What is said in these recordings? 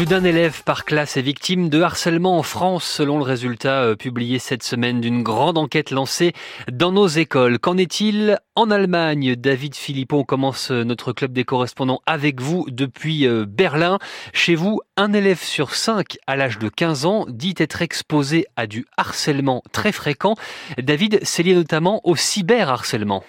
Plus d'un élève par classe est victime de harcèlement en France, selon le résultat euh, publié cette semaine d'une grande enquête lancée dans nos écoles. Qu'en est-il en Allemagne? David Philippon commence euh, notre club des correspondants avec vous depuis euh, Berlin. Chez vous, un élève sur cinq à l'âge de 15 ans dit être exposé à du harcèlement très fréquent. David, c'est lié notamment au cyberharcèlement.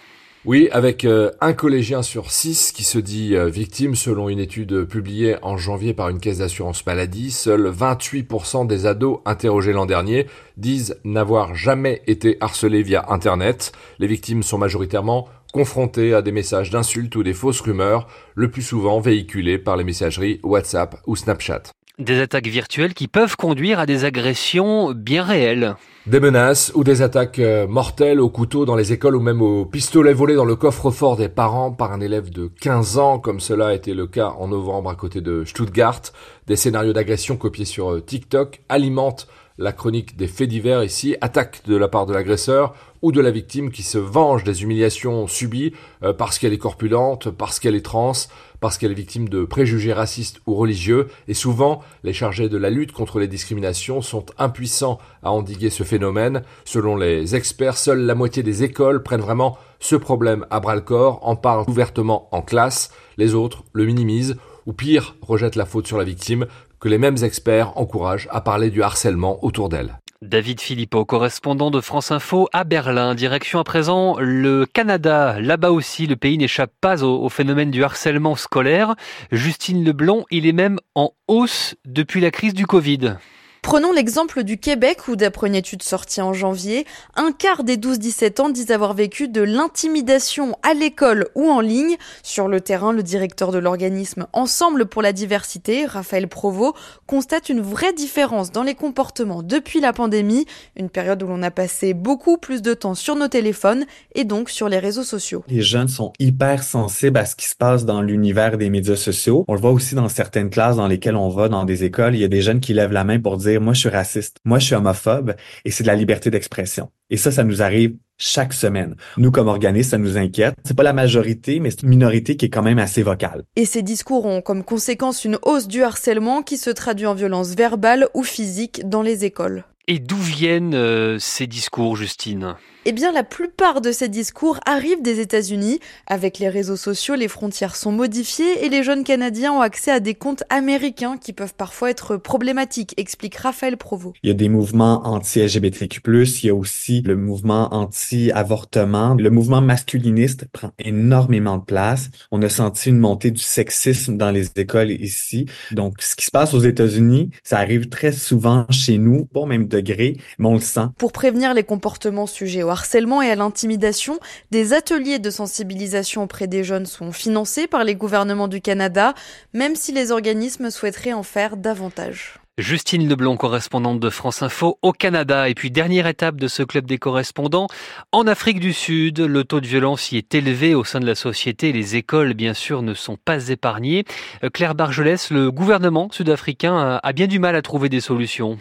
Oui, avec euh, un collégien sur six qui se dit euh, victime selon une étude publiée en janvier par une caisse d'assurance maladie. Seuls 28% des ados interrogés l'an dernier disent n'avoir jamais été harcelés via Internet. Les victimes sont majoritairement confrontées à des messages d'insultes ou des fausses rumeurs, le plus souvent véhiculées par les messageries WhatsApp ou Snapchat. Des attaques virtuelles qui peuvent conduire à des agressions bien réelles. Des menaces ou des attaques euh, mortelles au couteau dans les écoles ou même au pistolet volé dans le coffre-fort des parents par un élève de 15 ans, comme cela a été le cas en novembre à côté de Stuttgart. Des scénarios d'agression copiés sur euh, TikTok alimentent la chronique des faits divers ici, attaque de la part de l'agresseur ou de la victime qui se venge des humiliations subies euh, parce qu'elle est corpulente, parce qu'elle est trans, parce qu'elle est victime de préjugés racistes ou religieux, et souvent les chargés de la lutte contre les discriminations sont impuissants à endiguer ce phénomène. Selon les experts, seule la moitié des écoles prennent vraiment ce problème à bras le corps, en parlent ouvertement en classe, les autres le minimisent ou pire, rejettent la faute sur la victime, que les mêmes experts encouragent à parler du harcèlement autour d'elle. David Philippot, correspondant de France Info à Berlin. Direction à présent le Canada. Là-bas aussi, le pays n'échappe pas au, phénomène du harcèlement scolaire. Justine Leblond, il est même en hausse depuis la crise du Covid. Prenons l'exemple du Québec où, d'après une étude sortie en janvier, un quart des 12-17 ans disent avoir vécu de l'intimidation à l'école ou en ligne. Sur le terrain, le directeur de l'organisme Ensemble pour la diversité, Raphaël Provost, constate une vraie différence dans les comportements depuis la pandémie, une période où l'on a passé beaucoup plus de temps sur nos téléphones et donc sur les réseaux sociaux. Les jeunes sont hyper sensibles à ce qui se passe dans l'univers des médias sociaux. On le voit aussi dans certaines classes dans lesquelles on va, dans des écoles, il y a des jeunes qui lèvent la main pour dire moi je suis raciste, moi je suis homophobe et c'est de la liberté d'expression. Et ça, ça nous arrive chaque semaine. Nous, comme organisme, ça nous inquiète. C'est pas la majorité, mais c'est une minorité qui est quand même assez vocale. Et ces discours ont comme conséquence une hausse du harcèlement qui se traduit en violence verbale ou physique dans les écoles. Et d'où viennent euh, ces discours, Justine? Eh bien, la plupart de ces discours arrivent des États-Unis. Avec les réseaux sociaux, les frontières sont modifiées et les jeunes Canadiens ont accès à des comptes américains qui peuvent parfois être problématiques, explique Raphaël Provo. Il y a des mouvements anti-LGBTQ+, il y a aussi le mouvement anti-avortement. Le mouvement masculiniste prend énormément de place. On a senti une montée du sexisme dans les écoles ici. Donc, ce qui se passe aux États-Unis, ça arrive très souvent chez nous, pas au même degré, mais on le sent. Pour prévenir les comportements sujets harcèlement et à l'intimidation, des ateliers de sensibilisation auprès des jeunes sont financés par les gouvernements du Canada, même si les organismes souhaiteraient en faire davantage. Justine Leblond, correspondante de France Info au Canada. Et puis dernière étape de ce club des correspondants, en Afrique du Sud, le taux de violence y est élevé au sein de la société. Les écoles, bien sûr, ne sont pas épargnées. Euh, Claire Bargelès, le gouvernement sud-africain a bien du mal à trouver des solutions.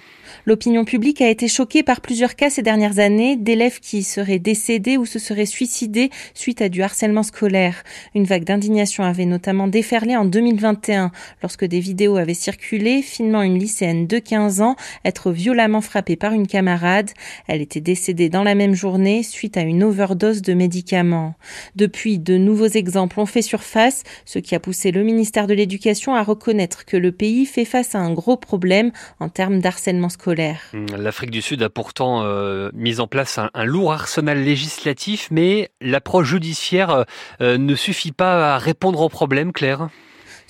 L'opinion publique a été choquée par plusieurs cas ces dernières années d'élèves qui seraient décédés ou se seraient suicidés suite à du harcèlement scolaire. Une vague d'indignation avait notamment déferlé en 2021 lorsque des vidéos avaient circulé filmant une de 15 ans être violemment frappée par une camarade. Elle était décédée dans la même journée suite à une overdose de médicaments. Depuis, de nouveaux exemples ont fait surface, ce qui a poussé le ministère de l'Éducation à reconnaître que le pays fait face à un gros problème en termes d'harcèlement scolaire. Mmh, L'Afrique du Sud a pourtant euh, mis en place un, lourd arsenal législatif, mais l'approche judiciaire euh, ne suffit pas à répondre au problème, Claire.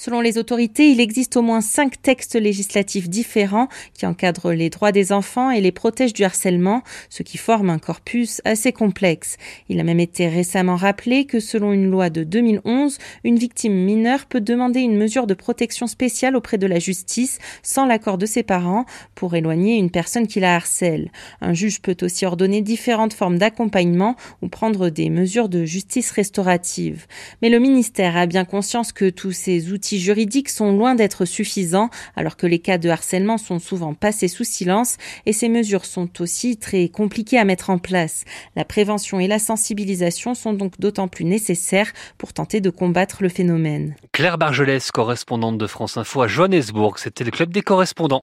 Selon les autorités, il existe au moins cinq textes législatifs différents qui encadrent les droits des enfants et les protègent du harcèlement, ce qui forme un corpus assez complexe. Il a même été récemment rappelé que selon une loi de 2011, une victime mineure peut demander une mesure de protection spéciale auprès de la justice sans l'accord de ses parents pour éloigner une personne qui la harcèle. Un juge peut aussi ordonner différentes formes d'accompagnement ou prendre des mesures de justice restaurative. Mais le ministère a bien conscience que tous ces outils outils juridiques sont loin d'être suffisants, alors que les cas de harcèlement sont souvent passés sous silence et ces mesures sont aussi très compliquées à mettre en place. La prévention et la sensibilisation sont donc d'autant plus nécessaires pour tenter de combattre le phénomène. Claire Bargelès, correspondante de France Info à Johannesburg, c'était le club des correspondants.